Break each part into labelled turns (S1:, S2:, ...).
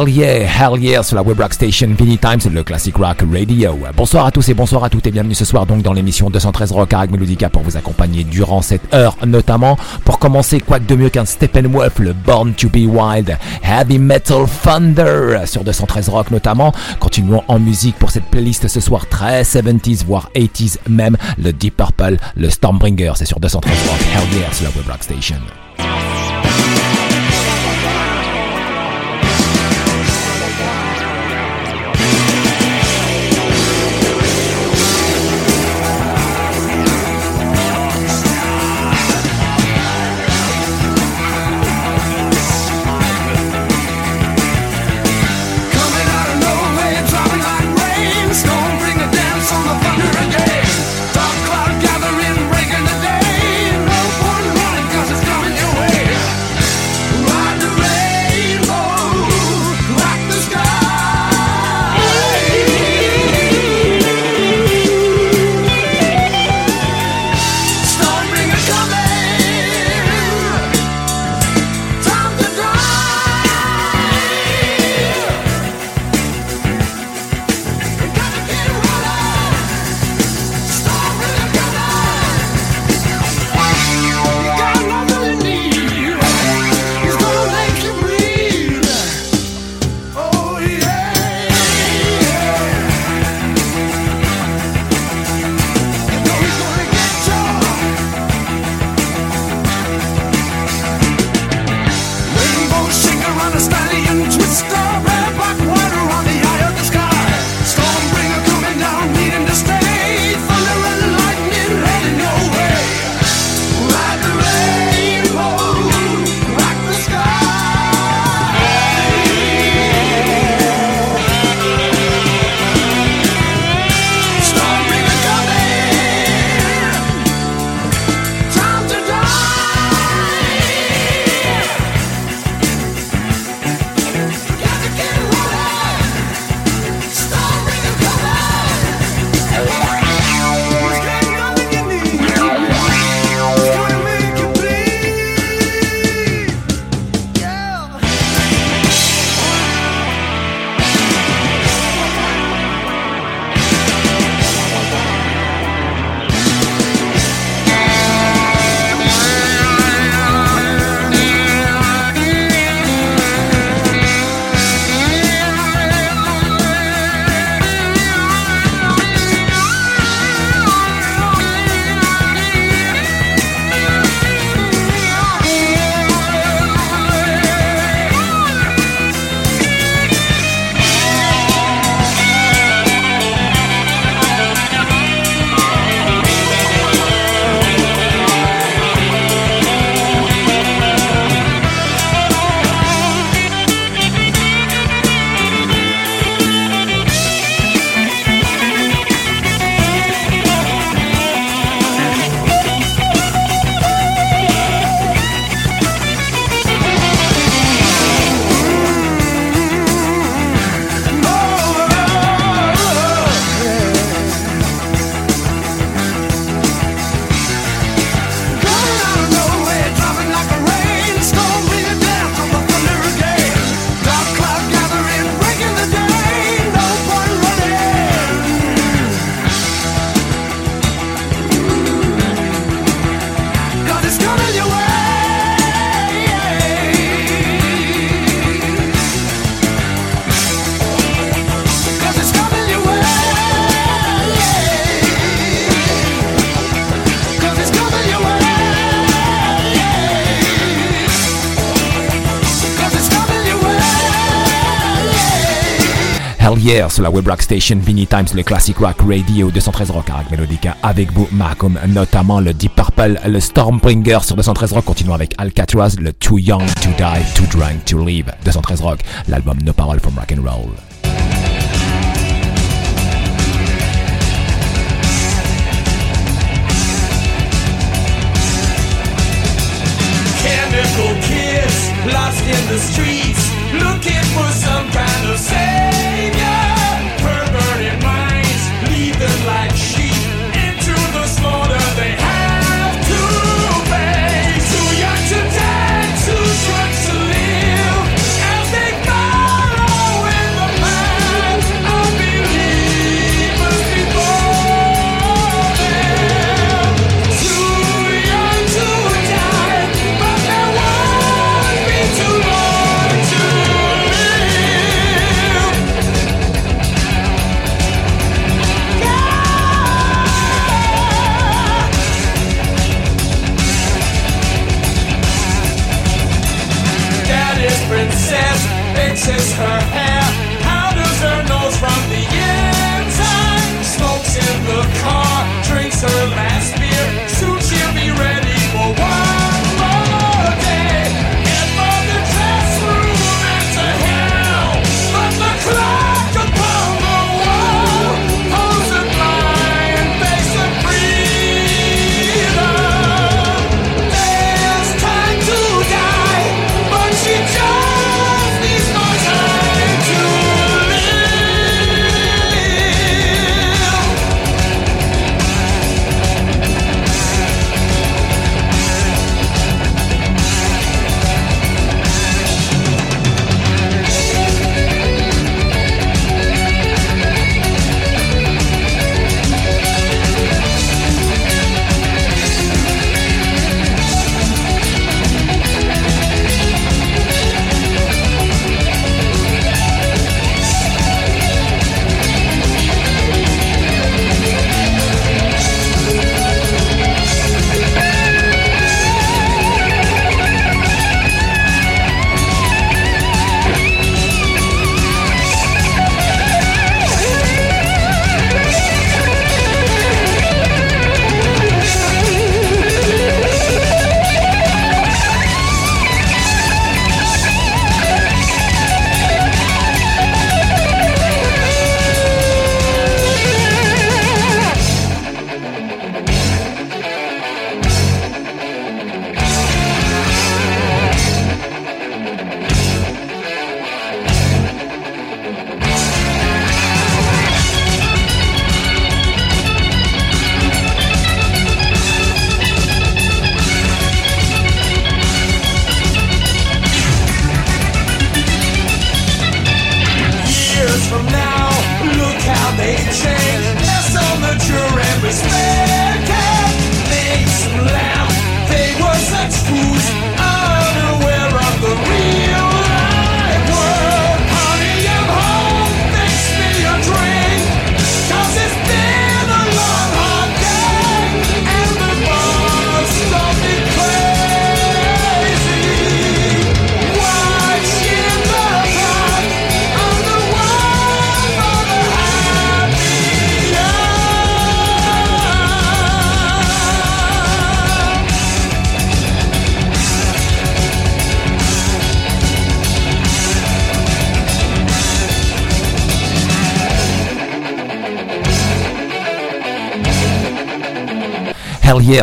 S1: Hell yeah, hell yeah sur la web rock station Vinny Times, le classic rock radio. Bonsoir à tous et bonsoir à toutes et bienvenue ce soir donc dans l'émission 213 Rock avec Melodica pour vous accompagner durant cette heure notamment. Pour commencer, quoi que de mieux qu'un Steppenwolf, le Born to be Wild, Heavy Metal Thunder sur 213 Rock notamment. Continuons en musique pour cette playlist ce soir très 70s voire 80s même, le Deep Purple, le Stormbringer, c'est sur 213 Rock, hell yeah sur la web rock station.
S2: Yeah sur la web rock station Vinny Times, le classic rock radio 213 rock avec Melodica avec vous, Malcolm, notamment le Deep Purple, le Stormbringer sur 213 rock, continuons avec Alcatraz, le Too Young to Die, Too Drunk to Live 213 rock, l'album No Paroles from Rock and Roll.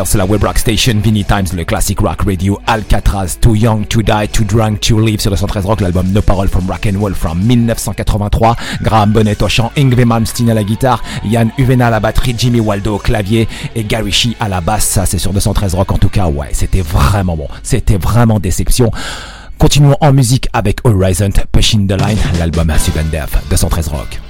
S2: Sur la web rock station Vinny Times, le classic rock radio Alcatraz, Too Young to Die, Too Drunk to Live sur le 113 Rock, l'album No Parole from Rock and Roll from 1983. Graham Bonnet au chant, Ingve Malmsteen à la guitare, Yann Uvena à la batterie, Jimmy Waldo au clavier et Gary Shee à la basse. Ça c'est sur 213 Rock en tout cas. Ouais, c'était vraiment bon. C'était vraiment déception. Continuons en musique avec Horizon Pushing the Line, l'album à Death, 213 Rock.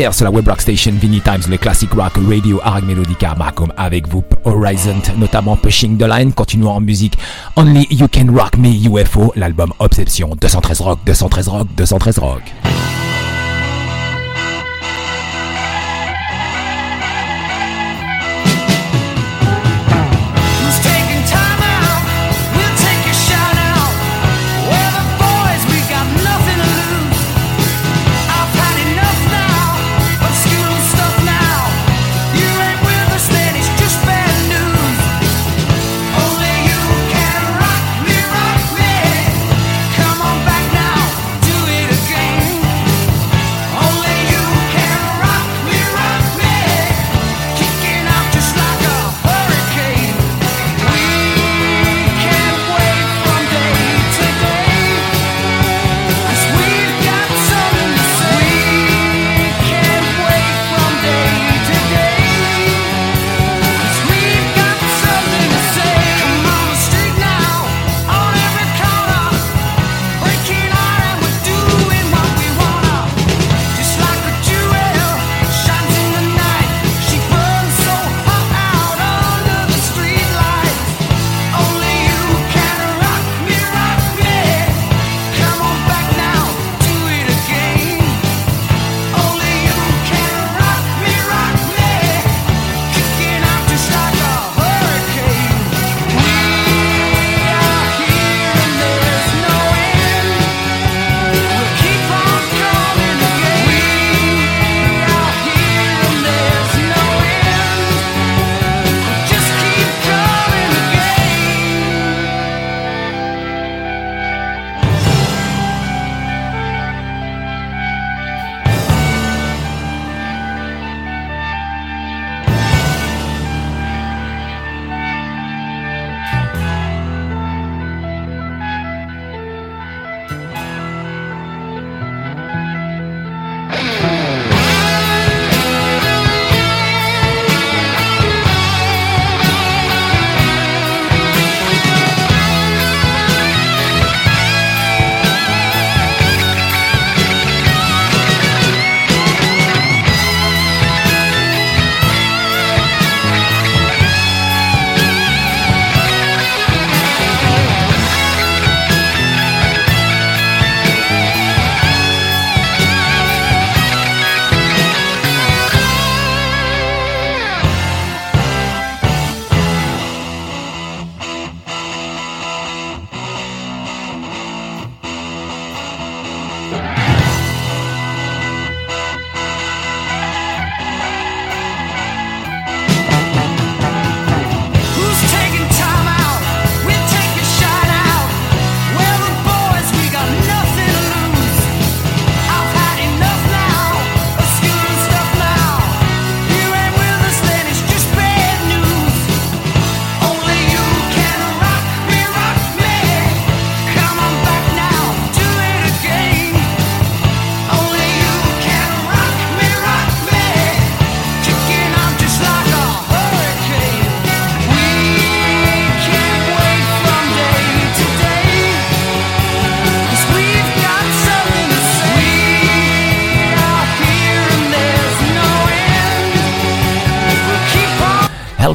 S3: Sur la web rock station Vinny Times, le classic rock radio Arag Melodica. Malcolm avec vous, Horizon, notamment Pushing the Line, continuant en musique Only You Can Rock Me UFO, l'album Obsession, 213 rock, 213 rock, 213 rock.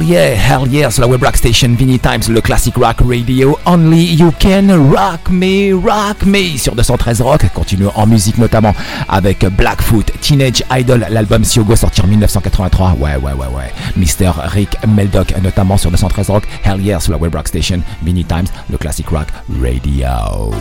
S3: Yeah, hell yeah, sur la web rock station Vinny Times, le classic rock radio. Only you can rock me, rock me sur 213 Rock. Continue en musique notamment avec Blackfoot, Teenage Idol, l'album Siogo sorti en 1983. Ouais, ouais, ouais, ouais. Mr. Rick Meldock notamment sur 213 Rock. Hell yeah, sur la web rock station Vinny Times, le classic rock radio.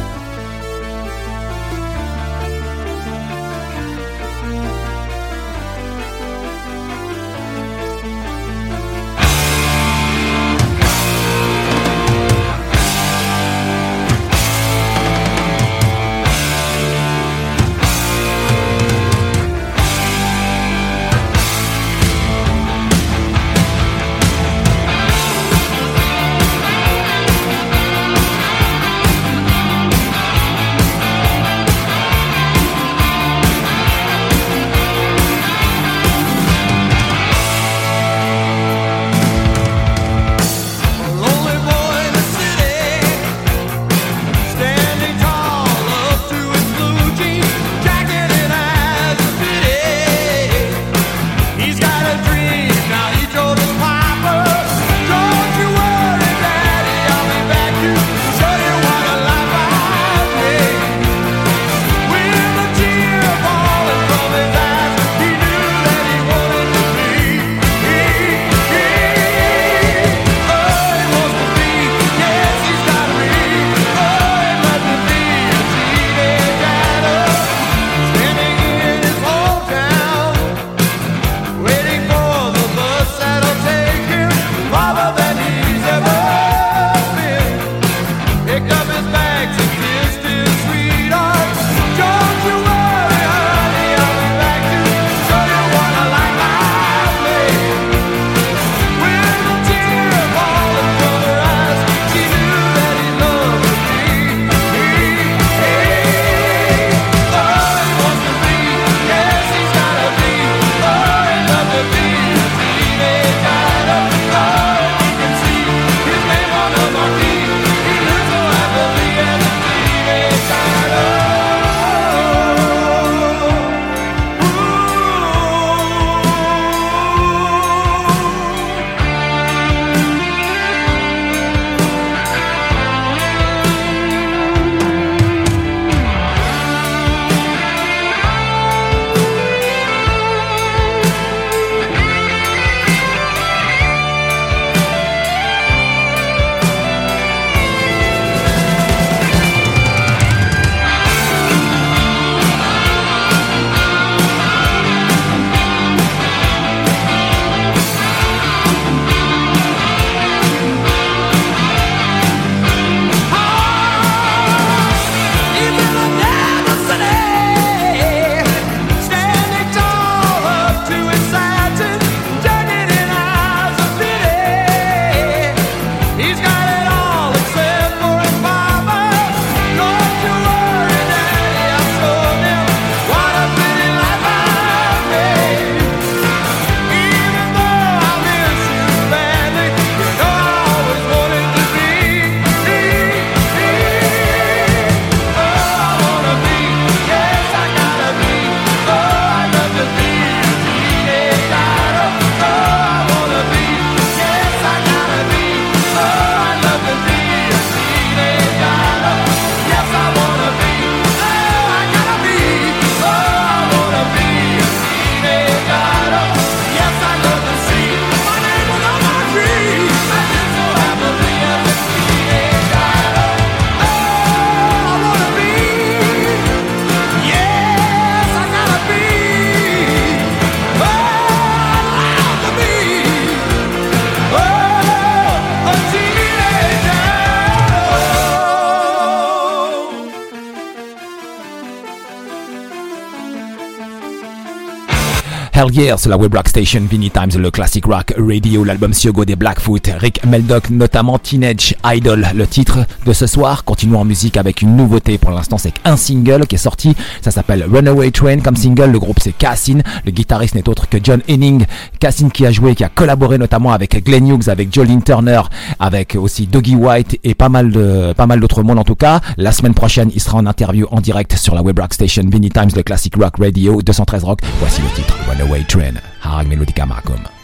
S3: Sur la Web Rock Station, Vinny Times, le classic rock radio, l'album Siogo des Blackfoot, Rick Meldock notamment Teenage Idol, le titre de ce soir. Continuons en musique avec une nouveauté pour l'instant, c'est un single qui est sorti, ça s'appelle Runaway Train comme single, le groupe c'est Cassin, le guitariste n'est autre que John Henning, Cassin qui a joué, qui a collaboré notamment avec Glenn Hughes, avec Jolene Turner, avec aussi Doggy White et pas mal de pas mal d'autres mondes en tout cas. La semaine prochaine, il sera en interview en direct sur la Web Rock Station, Vinny Times, le classic rock radio 213 rock. Voici le titre Runaway Train, Harag Melodica Markham.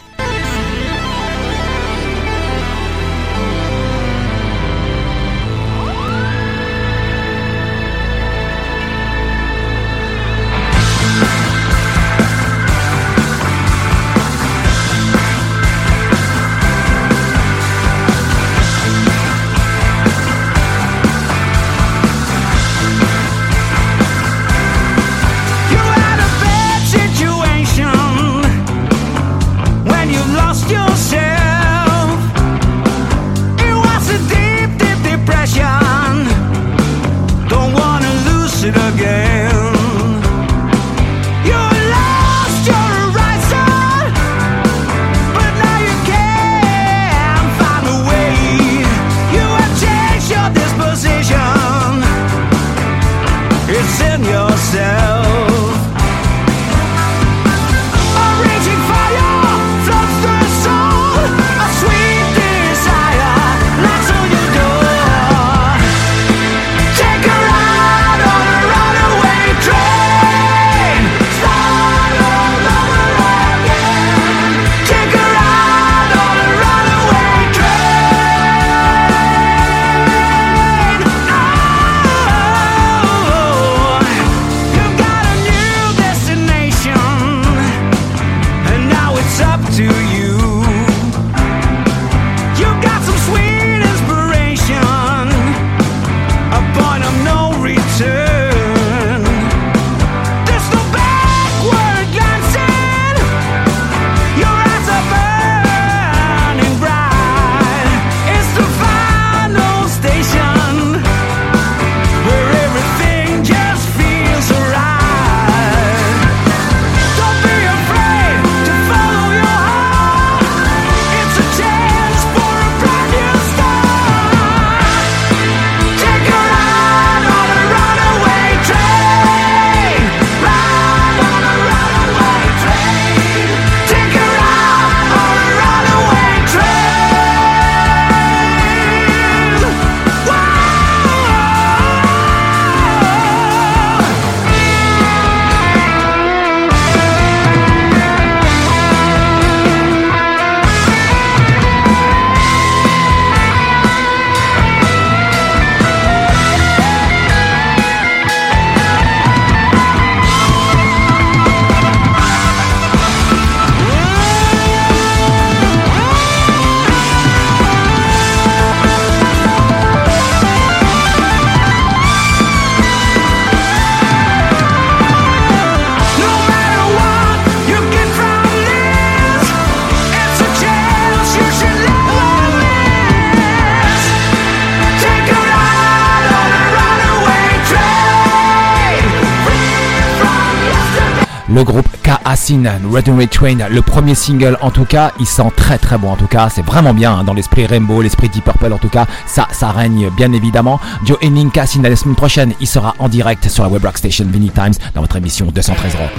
S3: K-Asin, Runaway Train, le premier single en tout cas, il sent très très bon en tout cas, c'est vraiment bien hein, dans l'esprit Rainbow, l'esprit Deep Purple en tout cas, ça, ça règne bien évidemment. Joe Henning K-Asin la semaine prochaine, il sera en direct sur la Web Rock Station Vinny Times dans votre émission 213 Rock.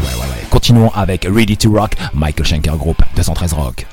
S3: Continuons avec Ready to Rock, Michael Schenker Group 213 Rock.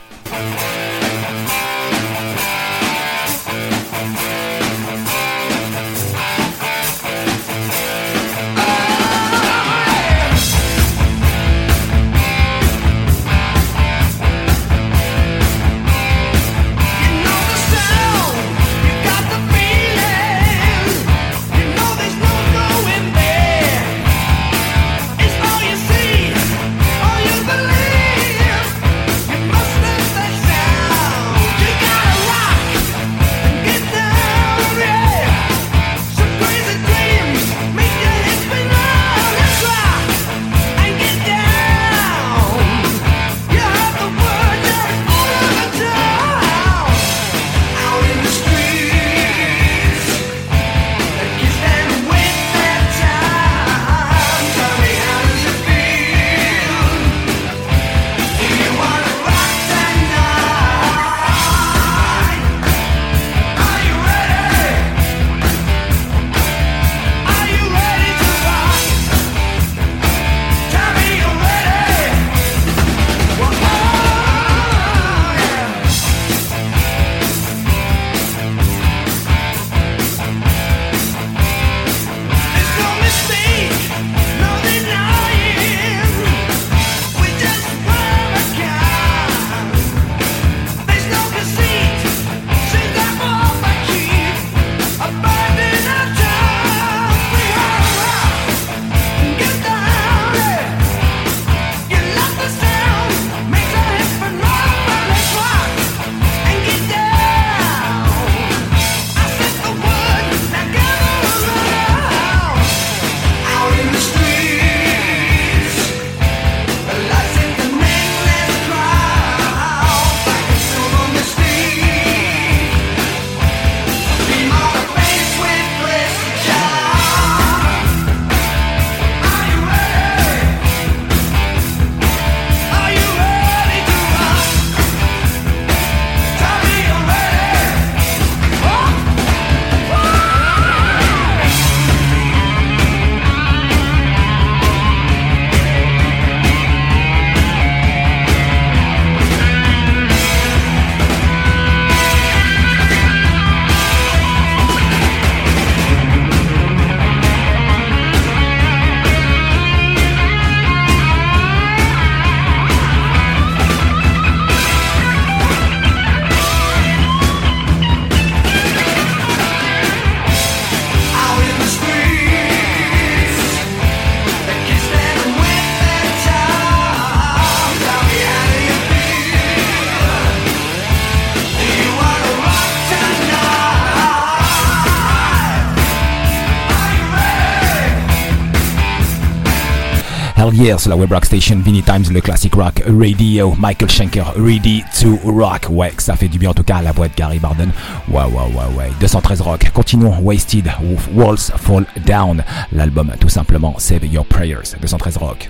S3: Yeah, sur la web rock station Vinny Times, le classic rock radio. Michael Schenker, ready to rock. Ouais, ça fait du bien en tout cas à la voix de Gary Barden. Ouais, ouais, ouais, ouais. 213 rock. Continuons. Wasted, Walls Fall Down. L'album, tout simplement, Save Your Prayers. 213 rock.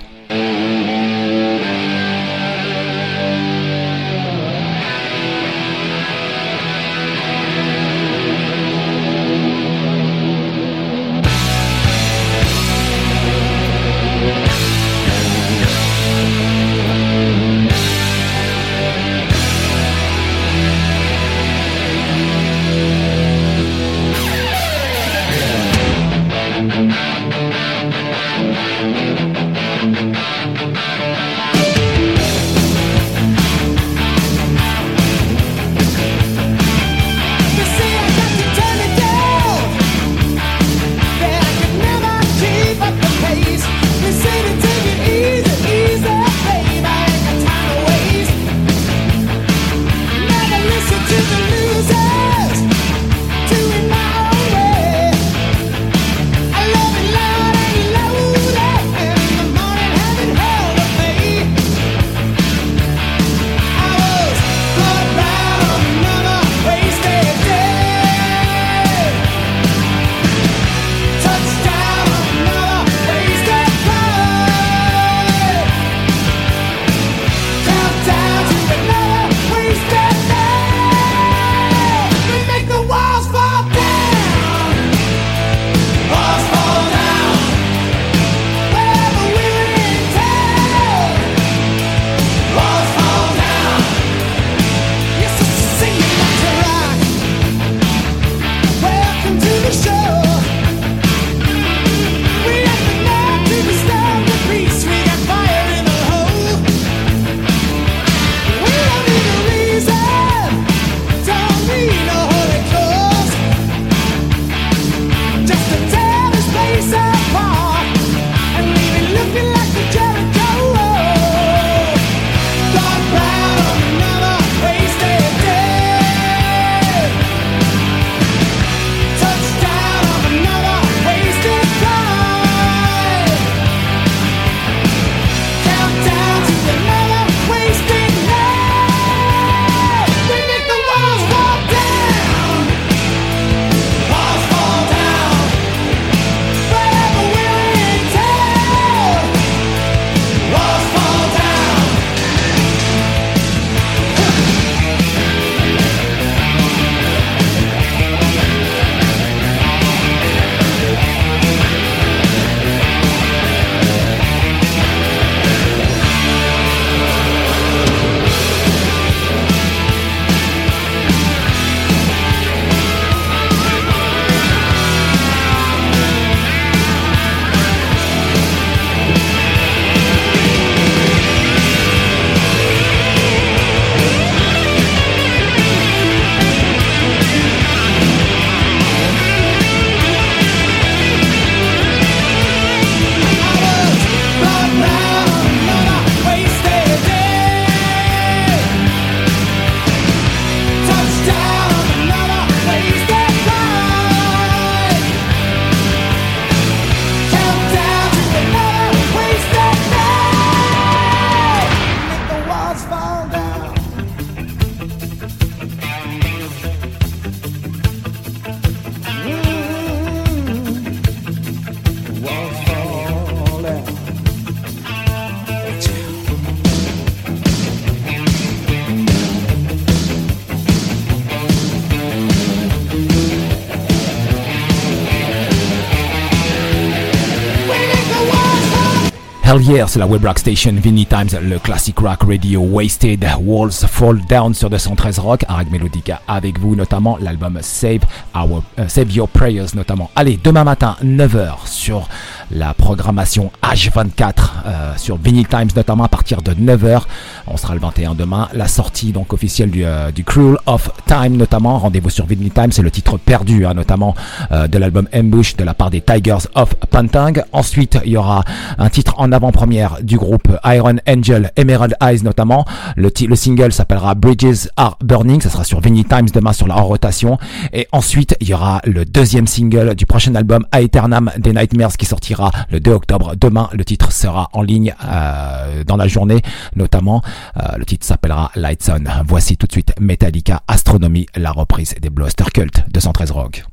S3: Yeah, c'est la web rock station Vinny Times, le classic rock radio Wasted, Walls Fall Down sur 213 Rock, Arag Melodica avec vous, notamment l'album Save, Our, euh, Save Your Prayers notamment. Allez, demain matin, 9h sur la programmation H24 euh, sur Vinyl Times notamment à partir de 9h. On sera le 21 demain. La sortie donc officielle du, euh, Cruel of Time notamment. Rendez-vous sur Vinyl Times, c'est le titre perdu hein, notamment euh, de l'album Ambush de la part des Tigers of Pantang. Ensuite, il y aura un titre en avant-première du groupe Iron Angel, Emerald Eyes notamment. Le, single s'appellera Bridges Are Burning. Ça sera sur Vinyl Times demain sur la rotation. Et ensuite, il y aura le deuxième single du prochain album Aeternam des Nightmares qui sortira le 2 octobre. Demain, le titre sera en ligne euh, dans la journée, notamment. Euh, le titre s'appellera Lights On. Voici tout de suite Metallica Astronomy, la reprise des Bloster Cult 213 Rock.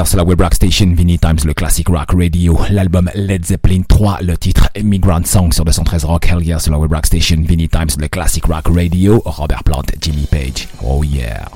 S3: Web rock station Vinny Times, le classic rock radio, l'album Led Zeppelin 3, le titre Immigrant Song sur 213 Rock, Hell Yeah sur la web rock station Vinny Times, le classic rock radio, Robert Plant, Jimmy Page. Oh yeah.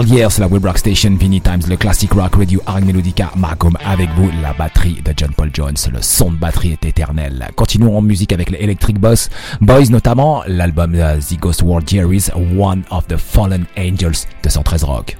S3: Hell Yeah, c'est la web rock station Vinny Times, le classic rock radio Arg Melodica. Marcom avec vous, la batterie de John Paul Jones. Le son de batterie est éternel. Continuons en musique avec les Electric Boss Boys, notamment l'album uh, The Ghost World Jerry's One of the Fallen Angels de 113 Rock.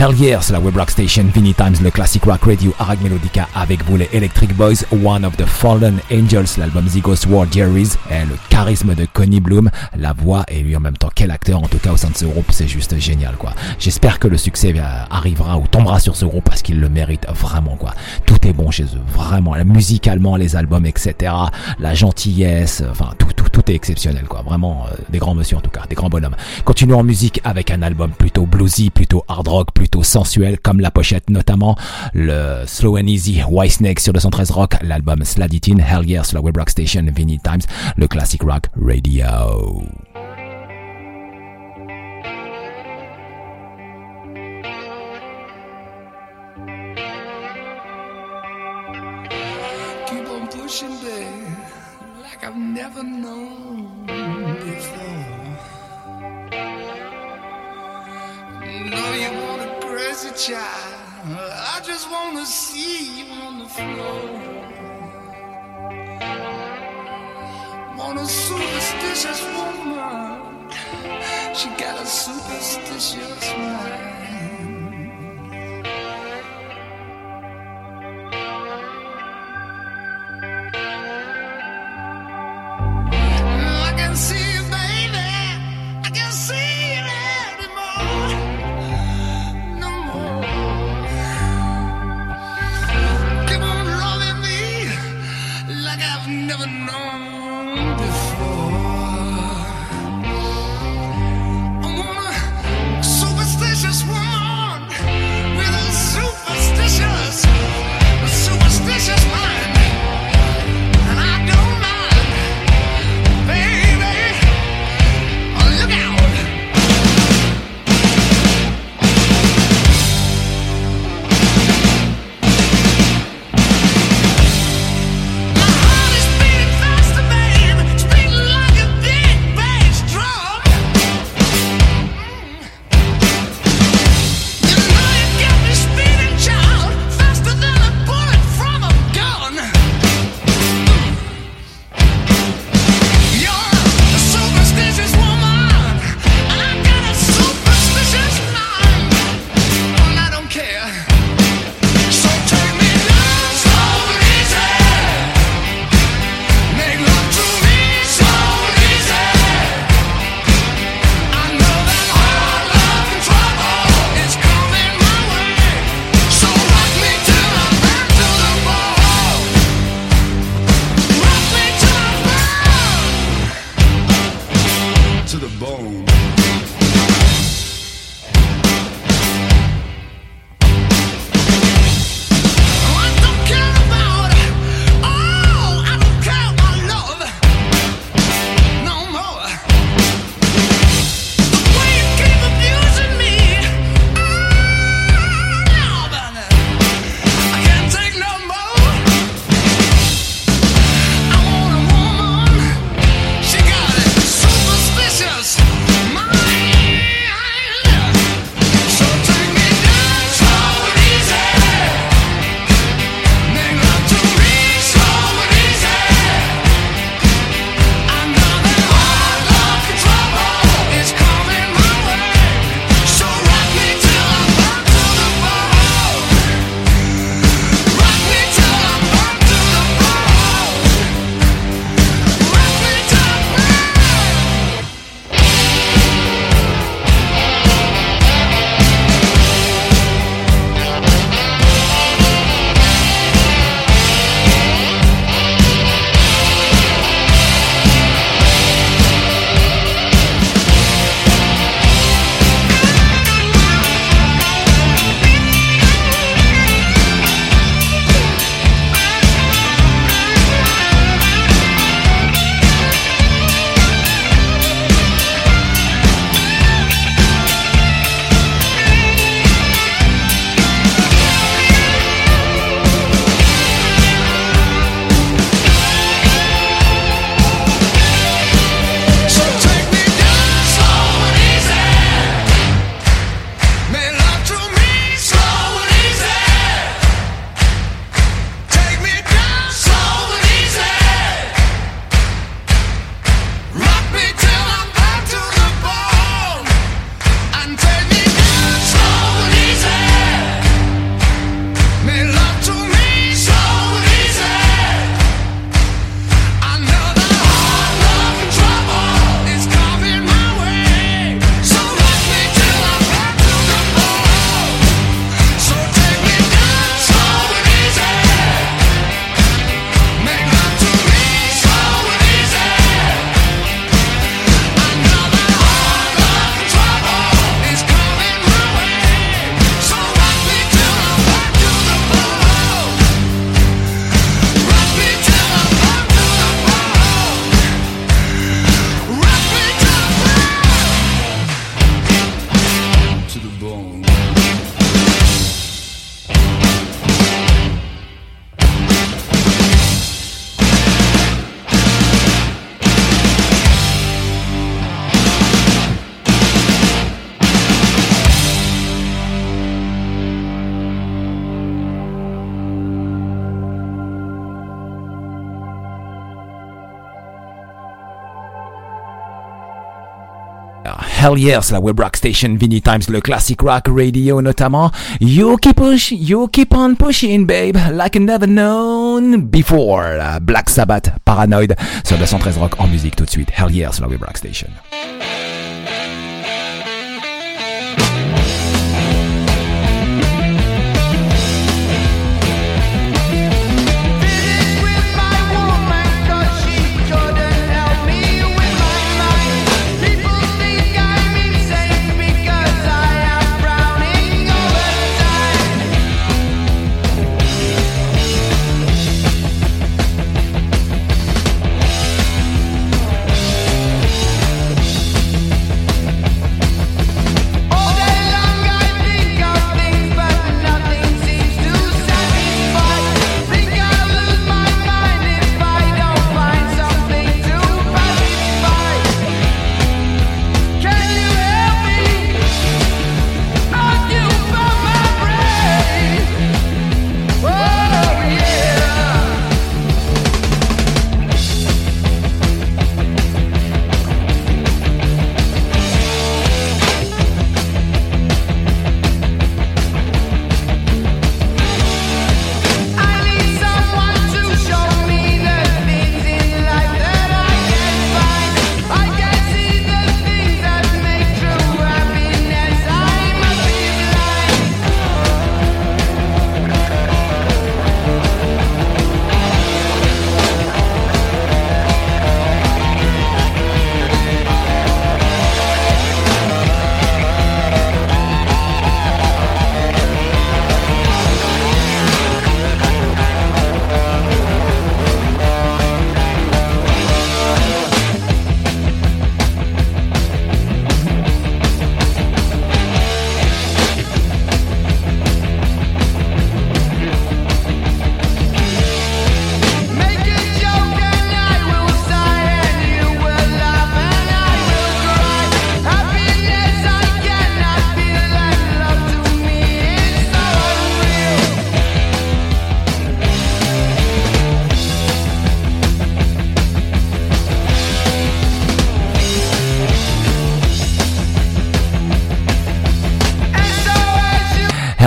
S1: Hell yeah, c'est la Web Rock Station, Vinny Times, le classic rock radio, Arag Melodica avec vous les Electric Boys, One of the Fallen Angels, l'album Zygos War Jerry's, et le charisme de Connie Bloom, la voix et lui en même temps quel acteur en tout cas au sein de ce groupe, c'est juste génial quoi. J'espère que le succès arrivera ou tombera sur ce groupe parce qu'il le mérite vraiment quoi. Tout est bon chez eux, vraiment, musicalement, les albums, etc. La gentillesse, enfin tout, tout, tout est exceptionnel quoi. Vraiment euh, des grands monsieur en tout cas, des grands bonhommes. Continuons en musique avec un album plutôt bluesy, plutôt hard rock, plutôt sensuel comme la pochette notamment le Slow and Easy White Snake sur le 113 Rock, l'album Sladitin, Hell Yeah sur la Web Rock Station, Vinny Times, le Classic Rock Radio.
S3: Child. I just wanna see you on the floor. Want a superstitious woman. She got a superstitious mind. Never known before. Hell la web rock station Vinny Times, le classic rock radio notamment. You keep push, you keep on pushing, babe, like never known before. Black Sabbath, Paranoid, sur 213 rock en musique tout de suite. Hell Yes, la web rock station.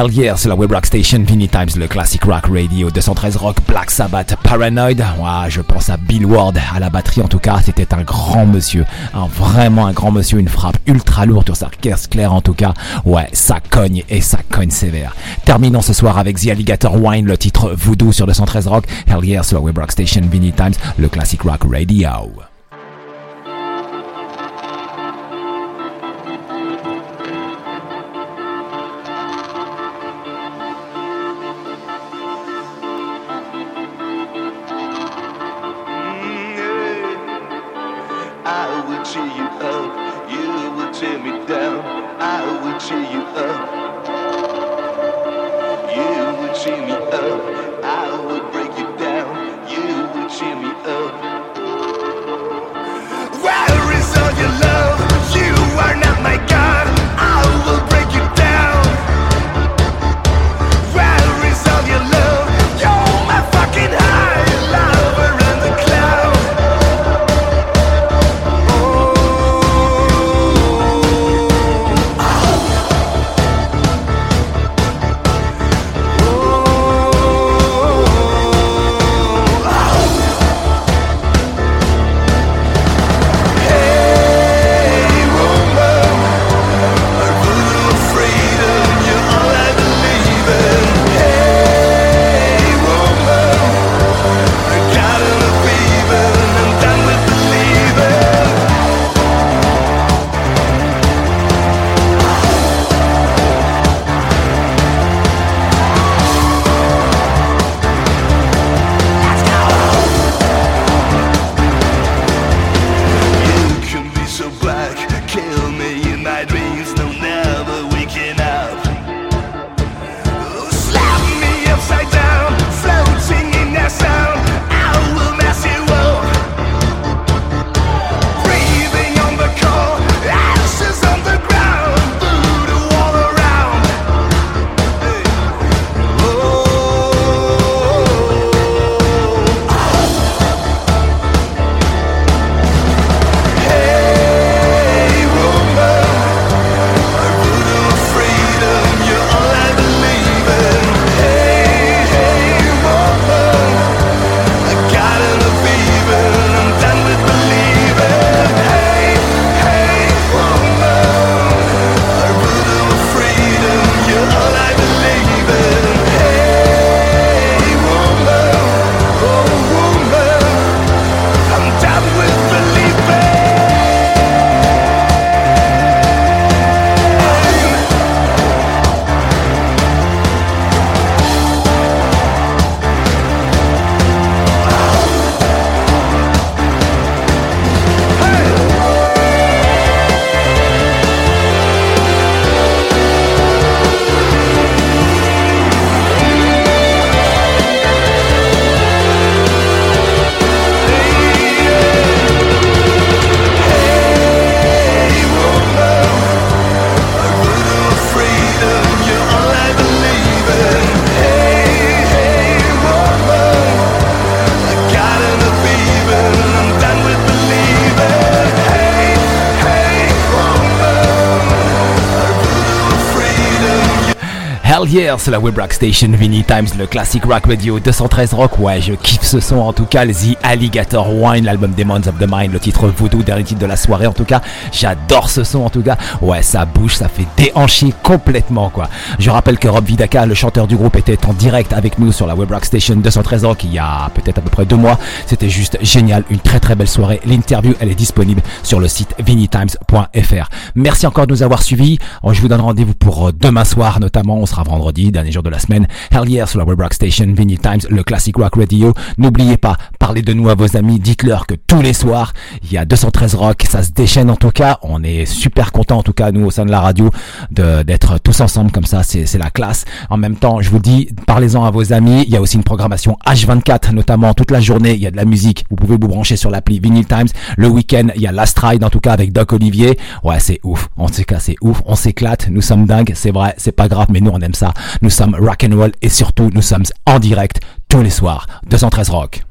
S3: Hell yeah, c'est la web rock station Vinny Times, le classic rock radio 213 rock Black Sabbath Paranoid. Ouah, je pense à Bill Ward à la batterie en tout cas, c'était un grand monsieur, un vraiment un grand monsieur, une frappe ultra lourde sur sa caisse claire en tout cas. Ouais, ça cogne et ça cogne sévère. Terminons ce soir avec The Alligator Wine, le titre Voodoo sur 213 rock. Hell yeah, c'est la web rock station Vinny Times, le classic rock radio.
S2: Are
S1: Yeah, c'est la Web Rock Station, Vinny Times, le classic rock radio 213 rock. Ouais, je kiffe ce son en tout cas, The Alligator Wine, l'album Demons of the Mind, le titre Voodoo, dernier titre de la soirée en tout cas. J'adore ce son en tout cas. Ouais, ça bouge, ça fait déhancher complètement quoi. Je rappelle que Rob Vidaka, le chanteur du groupe, était en direct avec nous sur la Web Rock Station 213 rock il y a peut-être à peu près deux mois. C'était juste génial, une très très belle soirée. L'interview, elle est disponible sur le site vinnytimes.fr. Merci encore de nous avoir suivis. Je vous donne rendez-vous pour euh, demain soir notamment. On sera vendredi, dernier jour de la semaine. Hell yeah sur la Web Rock Station, Vinny Times, le Classic Rock Radio. N'oubliez pas, parlez de nous à vos amis. Dites-leur que tous les soirs, il y a 213 Rock. Ça se déchaîne en tout cas. On est super content en tout cas, nous au sein de la radio, d'être tous ensemble comme ça. C'est, c'est la classe. En même temps, je vous dis, parlez-en à vos amis. Il y a aussi une programmation H24, notamment toute la journée. Il y a de la musique. Vous pouvez vous brancher sur l'appli Vinyl Times. Le week-end, il y a Last Ride en tout cas avec Doc Olivier. Ouais, c'est ouf. En tout cas, c'est ouf. On s'éclate. Nous sommes dingues. C'est vrai. C'est pas grave, mais nous on aime ça. Nous sommes rock and roll et surtout nous sommes en direct tous les soirs. 213 Rock.